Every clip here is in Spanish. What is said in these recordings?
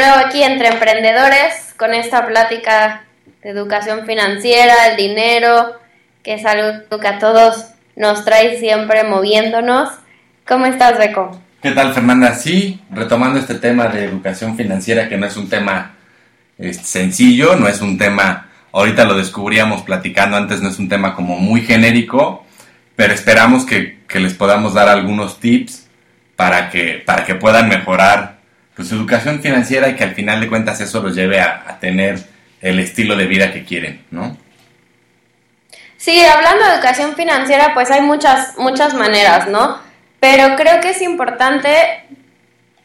nuevo aquí entre emprendedores con esta plática de educación financiera, el dinero, que es algo que a todos nos trae siempre moviéndonos. ¿Cómo estás, Beco? ¿Qué tal, Fernanda? Sí, retomando este tema de educación financiera, que no es un tema sencillo, no es un tema, ahorita lo descubríamos platicando antes, no es un tema como muy genérico, pero esperamos que, que les podamos dar algunos tips para que, para que puedan mejorar pues, educación financiera y que al final de cuentas eso los lleve a, tener el estilo de vida que quieren, ¿no? Sí, hablando de educación financiera, pues hay muchas, muchas maneras, ¿no? Pero creo que es importante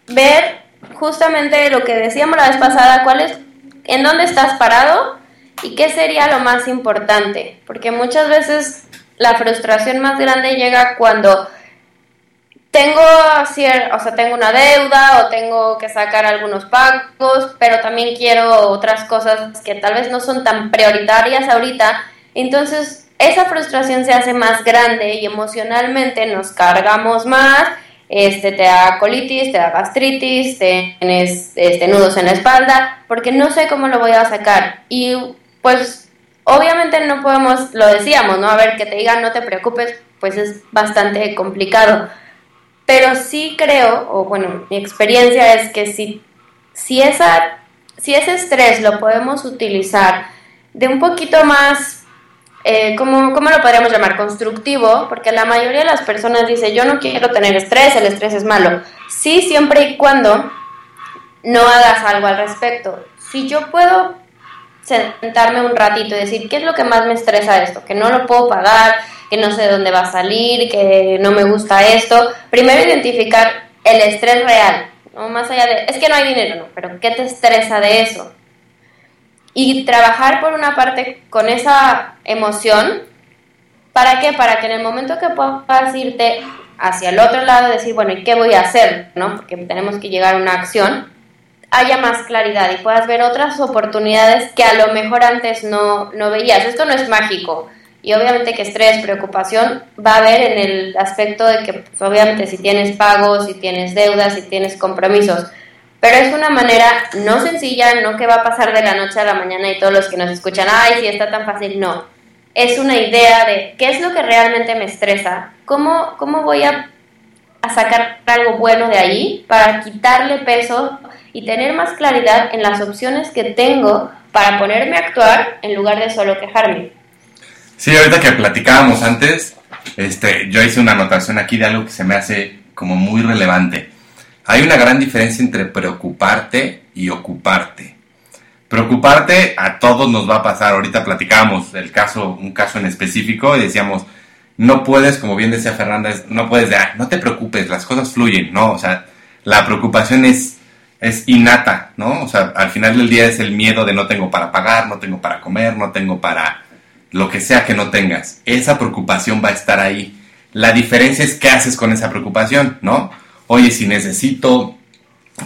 ver justamente lo que decíamos la vez pasada, cuál es, en dónde estás parado y qué sería lo más importante. Porque muchas veces la frustración más grande llega cuando tengo, o sea, tengo una deuda o tengo que sacar algunos pagos, pero también quiero otras cosas que tal vez no son tan prioritarias ahorita. Entonces, esa frustración se hace más grande y emocionalmente nos cargamos más. Este, te da colitis, te da gastritis, tienes este, nudos en la espalda, porque no sé cómo lo voy a sacar. Y pues, obviamente no podemos, lo decíamos, ¿no? A ver, que te digan no te preocupes, pues es bastante complicado pero sí creo, o bueno, mi experiencia es que si, si, esa, si ese estrés lo podemos utilizar de un poquito más, eh, ¿cómo, ¿cómo, lo podríamos llamar? Constructivo, porque la mayoría de las personas dice, yo no quiero tener estrés, el estrés es malo. Sí, siempre y cuando no hagas algo al respecto. Si yo puedo sentarme un ratito y decir, ¿qué es lo que más me estresa esto? Que no lo puedo pagar, que no sé de dónde va a salir, que no me gusta esto. Primero identificar el estrés real, ¿no? Más allá de, es que no hay dinero, no, pero ¿qué te estresa de eso? Y trabajar por una parte con esa emoción, ¿para qué? Para que en el momento que puedas irte hacia el otro lado, decir, bueno, ¿y qué voy a hacer? ¿no? Porque tenemos que llegar a una acción, haya más claridad y puedas ver otras oportunidades que a lo mejor antes no, no veías. Esto no es mágico, y obviamente que estrés, preocupación va a haber en el aspecto de que pues, obviamente si tienes pagos, si tienes deudas, si tienes compromisos, pero es una manera no sencilla, no que va a pasar de la noche a la mañana y todos los que nos escuchan, ay, si está tan fácil, no. Es una idea de qué es lo que realmente me estresa, cómo, cómo voy a, a sacar algo bueno de ahí para quitarle peso y tener más claridad en las opciones que tengo para ponerme a actuar en lugar de solo quejarme. Sí, ahorita que platicábamos antes, este, yo hice una anotación aquí de algo que se me hace como muy relevante. Hay una gran diferencia entre preocuparte y ocuparte. Preocuparte a todos nos va a pasar. Ahorita platicábamos el caso, un caso en específico y decíamos, no puedes, como bien decía Fernanda, no puedes de, no te preocupes, las cosas fluyen, ¿no? O sea, la preocupación es, es innata, ¿no? O sea, al final del día es el miedo de no tengo para pagar, no tengo para comer, no tengo para lo que sea que no tengas, esa preocupación va a estar ahí. La diferencia es qué haces con esa preocupación, ¿no? Oye, si necesito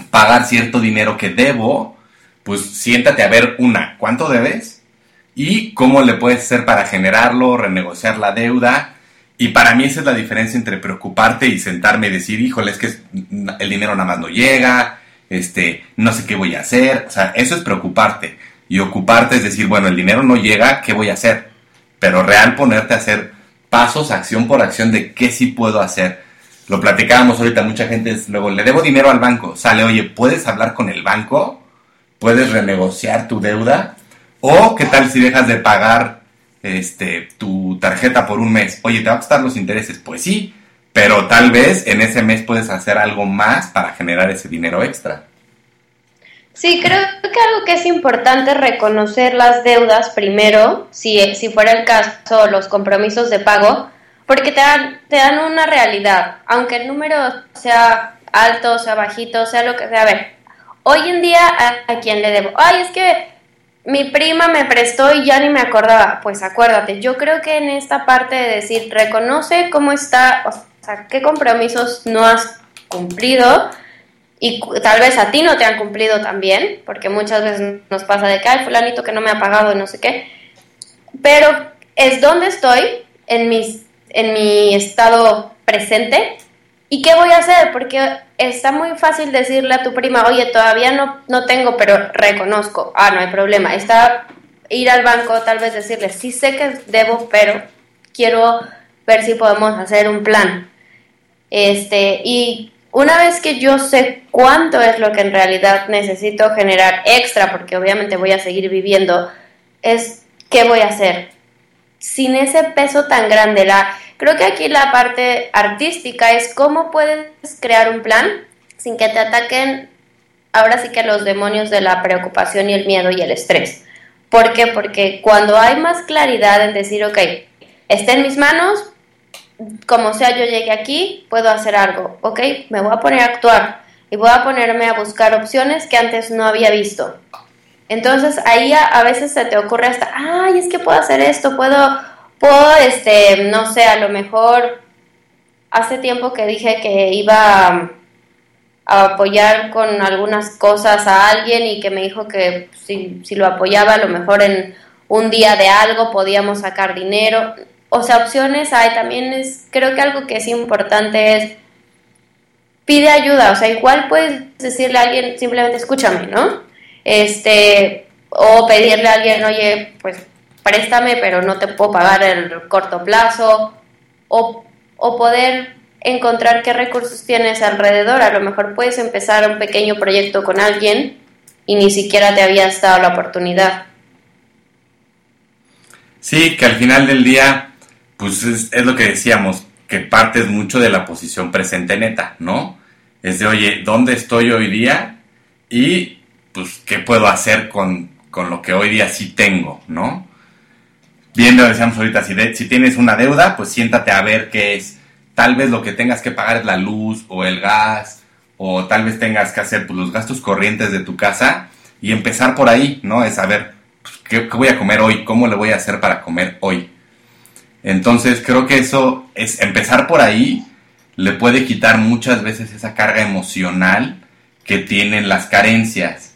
pagar cierto dinero que debo, pues siéntate a ver una, ¿cuánto debes? Y cómo le puedes hacer para generarlo, renegociar la deuda. Y para mí esa es la diferencia entre preocuparte y sentarme y decir, híjole, es que el dinero nada más no llega, este, no sé qué voy a hacer. O sea, eso es preocuparte. Y ocuparte es decir, bueno, el dinero no llega, ¿qué voy a hacer? Pero real ponerte a hacer pasos, acción por acción de qué sí puedo hacer. Lo platicábamos ahorita, mucha gente es, luego le debo dinero al banco, sale, oye, ¿puedes hablar con el banco? ¿Puedes renegociar tu deuda? O qué tal si dejas de pagar este, tu tarjeta por un mes? Oye, ¿te va a costar los intereses? Pues sí, pero tal vez en ese mes puedes hacer algo más para generar ese dinero extra. Sí, creo que algo que es importante reconocer las deudas primero, si, si fuera el caso, los compromisos de pago, porque te dan, te dan una realidad, aunque el número sea alto, sea bajito, sea lo que sea. A ver, hoy en día, ¿a, a quién le debo? Ay, es que mi prima me prestó y ya ni me acordaba. Pues acuérdate, yo creo que en esta parte de decir, reconoce cómo está, o sea, qué compromisos no has cumplido y tal vez a ti no te han cumplido también, porque muchas veces nos pasa de que hay fulanito que no me ha pagado y no sé qué, pero es donde estoy en, mis, en mi estado presente ¿Y qué voy a hacer? Porque está muy fácil decirle a tu prima, oye, todavía no, no tengo, pero reconozco. Ah, no hay problema. Está ir al banco, tal vez decirle, sí sé que debo, pero quiero ver si podemos hacer un plan. Este, y una vez que yo sé cuánto es lo que en realidad necesito generar extra, porque obviamente voy a seguir viviendo, es qué voy a hacer. Sin ese peso tan grande, la, creo que aquí la parte artística es cómo puedes crear un plan sin que te ataquen ahora sí que los demonios de la preocupación y el miedo y el estrés. ¿Por qué? Porque cuando hay más claridad en decir, ok, está en mis manos, como sea yo llegué aquí, puedo hacer algo, ¿ok? Me voy a poner a actuar y voy a ponerme a buscar opciones que antes no había visto. Entonces ahí a, veces se te ocurre hasta, ay, es que puedo hacer esto, puedo, puedo, este, no sé, a lo mejor hace tiempo que dije que iba a apoyar con algunas cosas a alguien y que me dijo que si, si lo apoyaba a lo mejor en un día de algo podíamos sacar dinero o sea, opciones hay, también es, creo que algo que es importante es, pide ayuda, o sea, igual puedes decirle a alguien, simplemente escúchame, ¿no? Este, o pedirle a alguien, oye, pues préstame, pero no te puedo pagar el corto plazo, o, o poder encontrar qué recursos tienes alrededor, a lo mejor puedes empezar un pequeño proyecto con alguien y ni siquiera te habías dado la oportunidad. Sí, que al final del día pues es, lo que decíamos, que partes mucho de la posición presente neta, ¿no? Es de, oye, ¿dónde estoy hoy día? Y, pues, ¿qué puedo hacer con, lo que hoy día sí tengo, ¿no? Viendo, decíamos ahorita, si, si tienes una deuda, pues siéntate a ver qué es. Tal vez lo que tengas que pagar es la luz o el gas, o tal vez tengas que hacer pues, los gastos corrientes de tu casa y empezar por ahí, ¿no? Es saber, pues, ¿qué, ¿qué voy a comer hoy? ¿Cómo le voy a hacer para comer hoy? Entonces creo que eso es empezar por ahí, le puede quitar muchas veces esa carga emocional que tienen las carencias.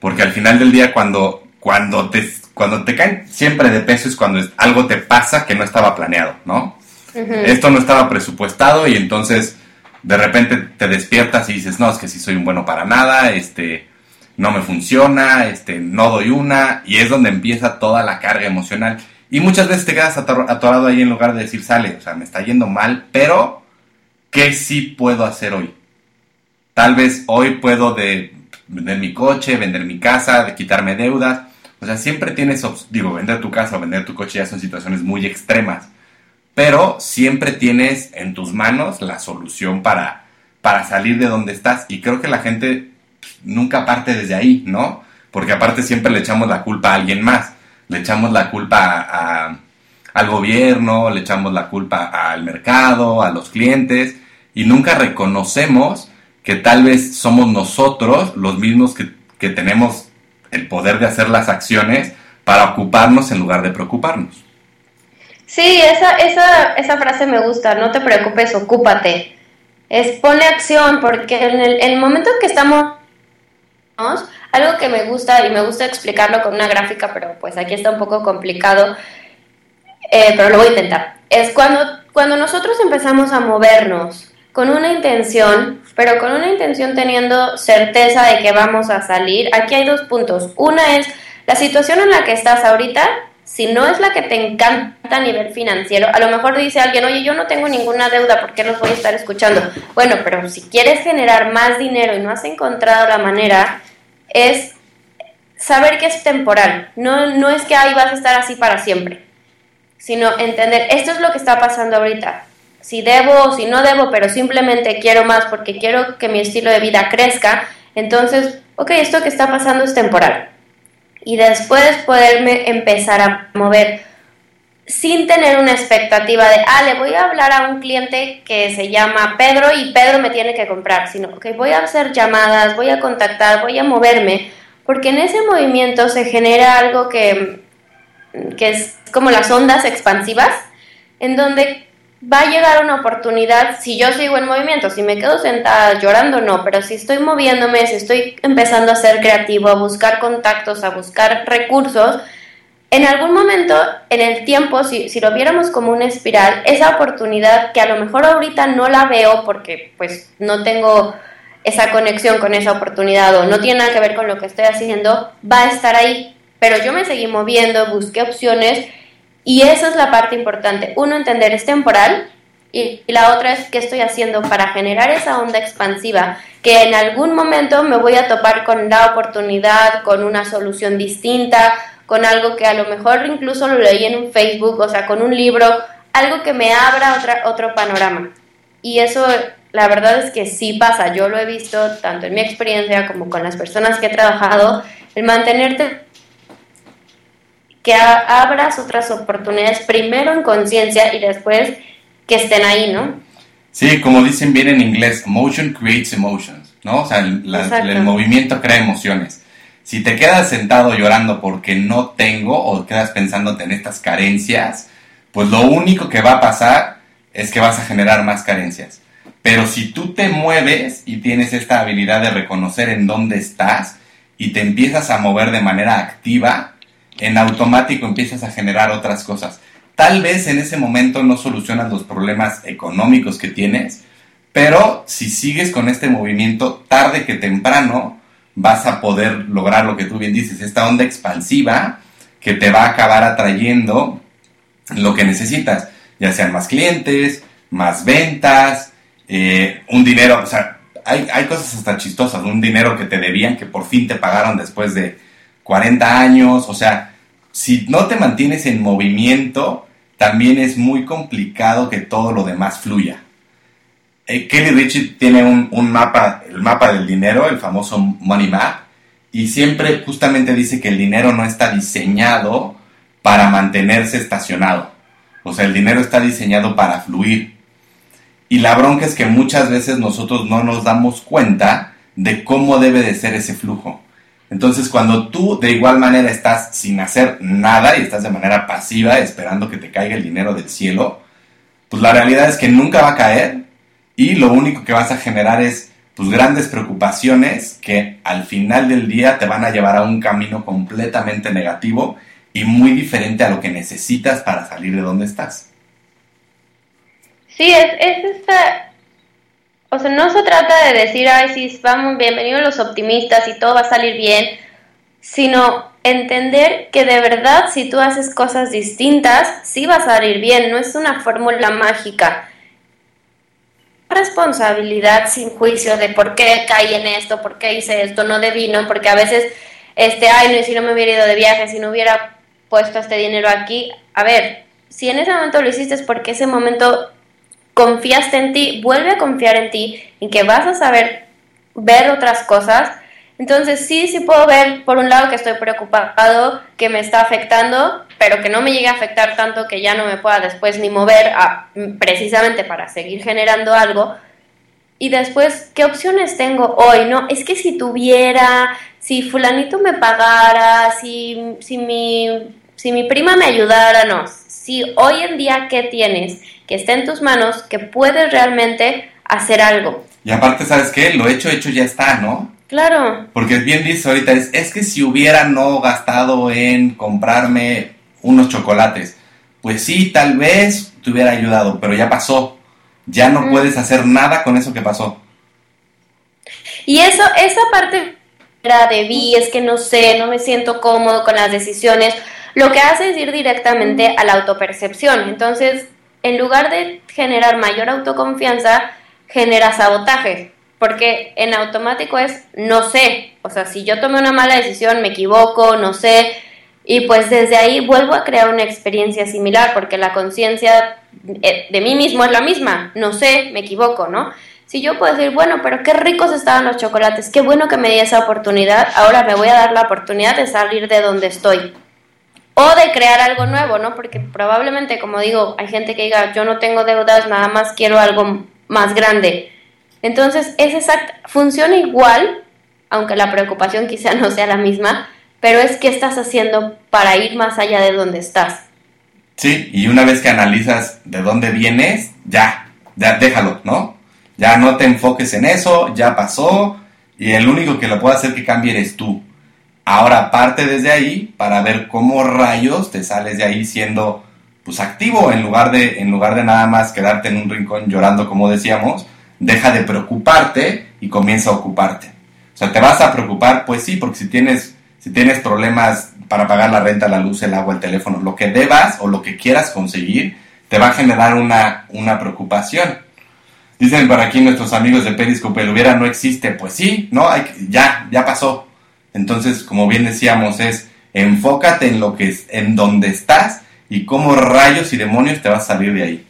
Porque al final del día cuando, cuando, te, cuando te caen siempre de peso es cuando algo te pasa que no estaba planeado, ¿no? Esto no estaba presupuestado y entonces de repente te despiertas y dices, no, es que si soy un bueno para nada, este, no me funciona, este, no doy una, y es donde empieza toda la carga emocional. Y muchas veces te quedas atorado ahí en lugar de decir, sale, o sea, me está yendo mal, pero ¿qué sí puedo hacer hoy? Tal vez hoy puedo de vender mi coche, vender mi casa, de quitarme deudas. O sea, siempre tienes, digo, vender tu casa o vender tu coche ya son situaciones muy extremas. Pero siempre tienes en tus manos la solución para, para salir de donde estás. Y creo que la gente nunca parte desde ahí, ¿no? Porque aparte siempre le echamos la culpa a alguien más le echamos la culpa al gobierno, le echamos la culpa al mercado, a los clientes, y nunca reconocemos que tal vez somos nosotros los mismos que, tenemos el poder de hacer las acciones para ocuparnos en lugar de preocuparnos. Sí, esa, esa, esa frase me gusta, no te preocupes, ocúpate. Es pone acción, porque en el, el momento en que estamos algo que me gusta y me gusta explicarlo con una gráfica, pero pues aquí está un poco complicado, eh, pero lo voy a intentar. Es cuando, cuando nosotros empezamos a movernos con una intención, pero con una intención teniendo certeza de que vamos a salir, aquí hay dos puntos. Una es la situación en la que estás ahorita, si no es la que te encanta a nivel financiero, a lo mejor dice alguien, oye, yo no tengo ninguna deuda, ¿por qué los voy a estar escuchando? Bueno, pero si quieres generar más dinero y no has encontrado la manera, es saber que es temporal. No, no es que ahí vas a estar así para siempre, sino entender, esto es lo que está pasando ahorita. Si debo o si no debo, pero simplemente quiero más porque quiero que mi estilo de vida crezca, entonces, ok, esto que está pasando es temporal. Y después poderme empezar a mover sin tener una expectativa de, ah, le voy a hablar a un cliente que se llama Pedro y Pedro me tiene que comprar, sino que voy a hacer llamadas, voy a contactar, voy a moverme, porque en ese movimiento se genera algo que, que es como las ondas expansivas, en donde va a llegar una oportunidad si yo sigo en movimiento, si me quedo sentada llorando no, pero si estoy moviéndome, si estoy empezando a ser creativo, a buscar contactos, a buscar recursos, en algún momento en el tiempo, si, si, lo viéramos como una espiral, esa oportunidad que a lo mejor ahorita no la veo porque pues no tengo esa conexión con esa oportunidad o no tiene nada que ver con lo que estoy haciendo, va a estar ahí. Pero yo me seguí moviendo, busqué opciones y esa es la parte importante. Uno, entender es temporal y, la otra es qué estoy haciendo para generar esa onda expansiva que en algún momento me voy a topar con la oportunidad, con una solución distinta, con algo que a lo mejor incluso lo leí en un Facebook, o sea, con un libro, algo que me abra otra, otro panorama. Y eso la verdad es que sí pasa, yo lo he visto tanto en mi experiencia como con las personas que he trabajado, el mantenerte que abras otras oportunidades primero en conciencia y después que estén ahí, ¿no? Sí, como dicen bien en inglés, motion creates emotions, ¿no? O sea, el, movimiento crea emociones. Si te quedas sentado llorando porque no tengo o quedas pensándote en estas carencias, pues lo único que va a pasar es que vas a generar más carencias. Pero si tú te mueves y tienes esta habilidad de reconocer en dónde estás y te empiezas a mover de manera activa, en automático empiezas a generar otras cosas. Tal vez en ese momento no solucionas los problemas económicos que tienes, pero si sigues con este movimiento, tarde que temprano vas a poder lograr lo que tú bien dices, esta onda expansiva que te va a acabar atrayendo lo que necesitas, ya sean más clientes, más ventas, eh, un dinero, o sea, hay, hay, cosas hasta chistosas, un dinero que te debían que por fin te pagaron después de 40 años, o sea, si no te mantienes en movimiento, también es muy complicado que todo lo demás fluya. Eh, Kelly Richie tiene un, un, mapa, el mapa del dinero, el famoso Money Map, y siempre justamente dice que el dinero no está diseñado para mantenerse estacionado. O sea, el dinero está diseñado para fluir. Y la bronca es que muchas veces nosotros no nos damos cuenta de cómo debe de ser ese flujo. Entonces, cuando tú de igual manera estás sin hacer nada y estás de manera pasiva esperando que te caiga el dinero del cielo, pues la realidad es que nunca va a caer y lo único que vas a generar es pues grandes preocupaciones que al final del día te van a llevar a un camino completamente negativo y muy diferente a lo que necesitas para salir de donde estás. Sí, es, es esta... No se trata de decir, ay, sí, vamos, bienvenidos los optimistas y todo va a salir bien, sino entender que de verdad si tú haces cosas distintas, sí va a salir bien, no es una fórmula mágica. Responsabilidad sin juicio de por qué caí en esto, por qué hice esto, no debí. Porque a veces, este, ay, no, si no me hubiera ido de viaje, si no hubiera puesto este dinero aquí, a ver, si en ese momento lo hiciste es porque ese momento confiaste en ti, vuelve a confiar en ti, en que vas a saber ver otras cosas. Entonces sí, sí puedo ver por un lado que estoy preocupado, que me está afectando, pero que no me llegue a afectar tanto que ya no me pueda después ni mover a, precisamente para seguir generando algo. Y después, ¿qué opciones tengo hoy? No, es que si tuviera, si fulanito me pagara, si, si, mi, si mi prima me ayudara, no. Si hoy en día, ¿qué tienes? que esté en tus manos, que puedes realmente hacer algo. Y aparte, ¿sabes qué? Lo hecho, hecho ya está, ¿no? Claro. Porque bien dice ahorita, es, es que si hubiera no gastado en comprarme unos chocolates, pues sí, tal vez te hubiera ayudado, pero ya pasó. Ya no puedes hacer nada con eso que pasó. Y eso, esa parte era de vi, es que no sé, no me siento cómodo con las decisiones, lo que hace es ir directamente a la autopercepción. Entonces, en lugar de generar mayor autoconfianza, genera sabotaje, porque en automático es no sé, o sea, si yo tomé una mala decisión, me equivoco, no sé, y pues desde ahí vuelvo a crear una experiencia similar, porque la conciencia eh, de mí mismo es la misma, no sé, me equivoco, ¿no? Si yo puedo decir, bueno, pero qué ricos estaban los chocolates, qué bueno que me di esa oportunidad, ahora me voy a dar la oportunidad de salir de donde estoy o de crear algo nuevo, ¿no? Porque probablemente, como digo, hay gente que diga, yo no tengo deudas, nada más quiero algo más grande. Entonces, es exacto, funciona igual, aunque la preocupación quizá no sea la misma, pero es qué estás haciendo para ir más allá de donde estás. Sí, y una vez que analizas de dónde vienes, ya, ya déjalo, ¿no? Ya no te enfoques en eso, ya pasó, y el único que lo puede hacer que cambie eres tú. Ahora parte desde ahí para ver cómo rayos te sales de ahí siendo pues activo en lugar de en lugar de nada más quedarte en un rincón llorando como decíamos, deja de preocuparte y comienza a ocuparte. O sea, te vas a preocupar, pues sí, porque si tienes si tienes problemas para pagar la renta, la luz, el agua, el teléfono, lo que debas o lo que quieras conseguir, te va a generar una, una preocupación. Dicen por aquí nuestros amigos de Periscope, el hubiera no existe. Pues sí, no, hay, ya, ya pasó. Entonces, como bien decíamos, es enfócate en lo que es, en donde estás y cómo rayos y demonios te vas a salir de ahí.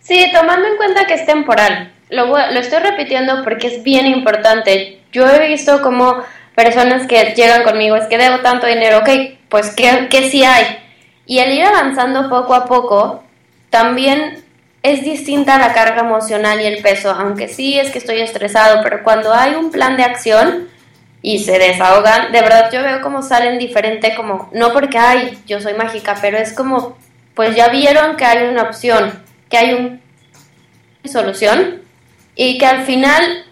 Sí, tomando en cuenta que es temporal. Lo, estoy repitiendo porque es bien importante. Yo he visto como personas que llegan conmigo, es que debo tanto dinero, ok, pues ¿qué, qué sí hay? Y el ir avanzando poco a poco también es distinta la carga emocional y el peso, aunque sí es que estoy estresado, pero cuando hay un plan de acción y se desahogan, de verdad yo veo cómo salen diferente, como, no porque, ay, yo soy mágica, pero es como, pues ya vieron que hay una opción, que hay una solución y que al final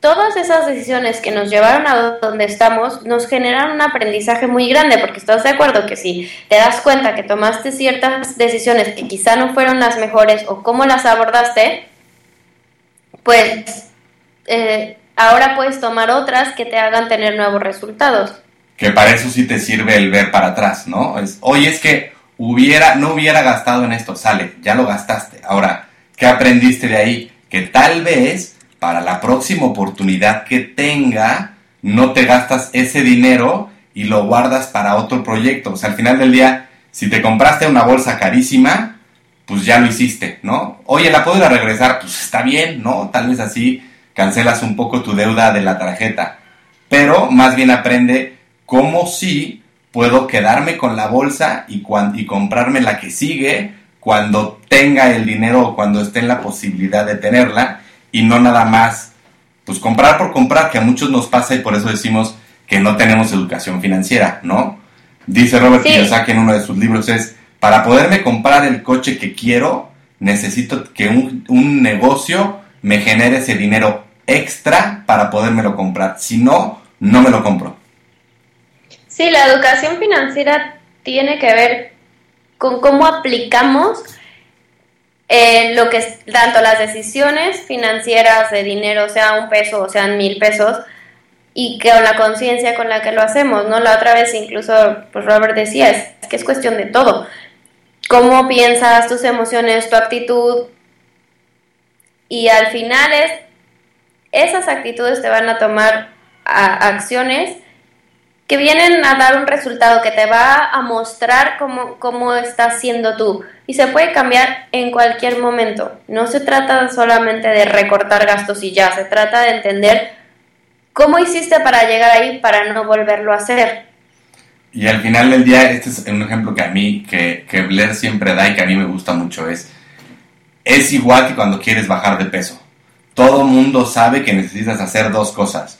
todas esas decisiones que nos llevaron a donde estamos nos generan un aprendizaje muy grande, porque estás de acuerdo que si te das cuenta que tomaste ciertas decisiones que quizá no fueron las mejores o cómo las abordaste, pues eh, ahora puedes tomar otras que te hagan tener nuevos resultados. Que para eso sí te sirve el ver para atrás, ¿no? Es, oye, es que hubiera, no hubiera gastado en esto, sale, ya lo gastaste. Ahora, ¿qué aprendiste de ahí? Que tal vez para la próxima oportunidad que tenga, no te gastas ese dinero y lo guardas para otro proyecto. O sea, al final del día, si te compraste una bolsa carísima, pues ya lo hiciste, ¿no? Oye, ¿la puedo ir a regresar? Pues está bien, ¿no? Tal vez así cancelas un poco tu deuda de la tarjeta. Pero más bien aprende cómo sí puedo quedarme con la bolsa y, y comprarme la que sigue cuando tenga el dinero o cuando esté en la posibilidad de tenerla y no nada más, pues comprar por comprar, que a muchos nos pasa y por eso decimos que no tenemos educación financiera, ¿no? Dice Robert sí. Kiyosaki en uno de sus libros es, para poderme comprar el coche que quiero, necesito que un, un negocio me genere ese dinero extra para podérmelo comprar. Si no, no me lo compro. Sí, la educación financiera tiene que ver con cómo aplicamos eh, lo que es tanto las decisiones financieras de dinero, sea un peso o sean mil pesos, y con la conciencia con la que lo hacemos, ¿no? La otra vez incluso, pues Robert decía, es, que es cuestión de todo. Cómo piensas, tus emociones, tu actitud, y al final es, esas actitudes te van a tomar a acciones que vienen a dar un resultado que te va a mostrar cómo, cómo estás siendo tú. Y se puede cambiar en cualquier momento. No se trata solamente de recortar gastos y ya, se trata de entender cómo hiciste para llegar ahí para no volverlo a hacer. Y al final del día, este es un ejemplo que a mí, que, que Blair siempre da y que a mí me gusta mucho, es, es igual que cuando quieres bajar de peso. Todo mundo sabe que necesitas hacer dos cosas.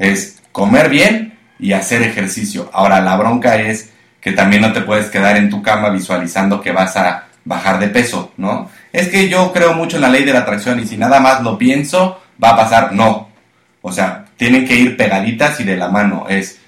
Es comer bien y hacer ejercicio. Ahora, la bronca es que también no te puedes quedar en tu cama visualizando que vas a bajar de peso, ¿no? Es que yo creo mucho en la ley de la atracción y si nada más lo pienso, va a pasar. No. O sea, tienen que ir pegaditas y de la mano. Es,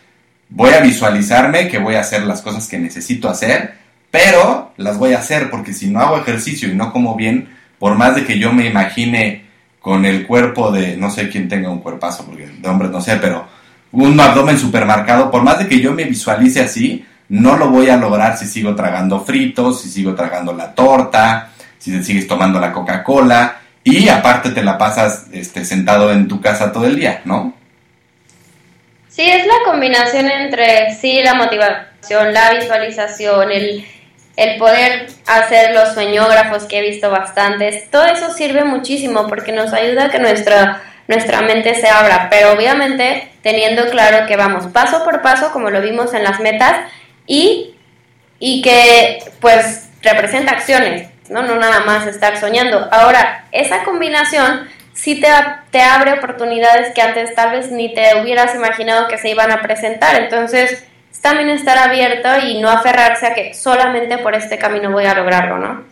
voy a visualizarme que voy a hacer las cosas que necesito hacer, pero las voy a hacer porque si no hago ejercicio y no como bien, por más de que yo me imagine con el cuerpo de, no sé quién tenga un cuerpazo, porque de hombres no sé, pero un abdomen supermercado, por más de que yo me visualice así, no lo voy a lograr si sigo tragando fritos, si sigo tragando la torta, si sigues tomando la Coca-Cola y aparte te la pasas este, sentado en tu casa todo el día, ¿no? Sí, es la combinación entre, sí, la motivación, la visualización, el, el poder hacer los sueñógrafos que he visto bastantes, todo eso sirve muchísimo porque nos ayuda a que nuestra nuestra mente se abra, pero obviamente teniendo claro que vamos paso por paso, como lo vimos en las metas, y, y que pues representa acciones, ¿no? no nada más estar soñando. Ahora, esa combinación sí te, te abre oportunidades que antes tal vez ni te hubieras imaginado que se iban a presentar, entonces también estar abierto y no aferrarse a que solamente por este camino voy a lograrlo, ¿no?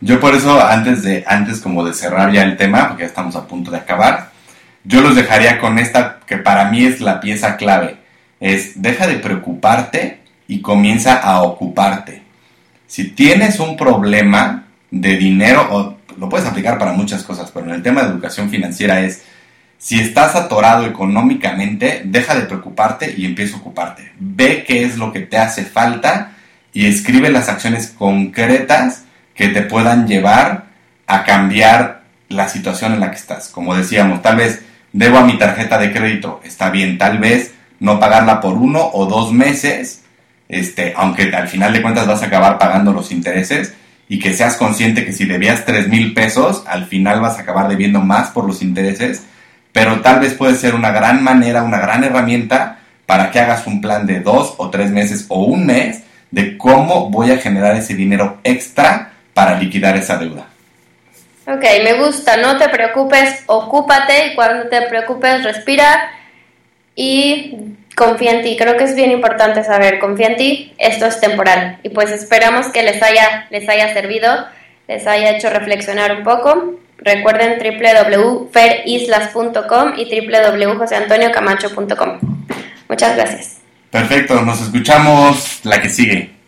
Yo por eso antes de antes como de cerrar ya el tema, porque ya estamos a punto de acabar, yo los dejaría con esta que para mí es la pieza clave. es deja de preocuparte y comienza a ocuparte. Si tienes un problema de dinero, o lo puedes aplicar para muchas cosas, pero en el tema de educación financiera es, si estás atorado económicamente, deja de preocuparte y empieza a ocuparte. Ve qué es lo que te hace falta y escribe las acciones concretas que te puedan llevar a cambiar la situación en la que estás. Como decíamos, tal vez debo a mi tarjeta de crédito, está bien, tal vez no pagarla por uno o dos meses, este, aunque al final de cuentas vas a acabar pagando los intereses y que seas consciente que si debías tres mil pesos, al final vas a acabar debiendo más por los intereses, pero tal vez puede ser una gran manera, una gran herramienta para que hagas un plan de dos o tres meses o un mes de cómo voy a generar ese dinero extra para liquidar esa deuda. Ok, me gusta, no te preocupes, ocúpate y cuando te preocupes respira y confía en ti. Creo que es bien importante saber, confía en ti, esto es temporal y pues esperamos que les haya, les haya servido, les haya hecho reflexionar un poco. Recuerden www.ferislas.com y www.joseantoniocamacho.com. Muchas gracias. Perfecto, nos escuchamos la que sigue.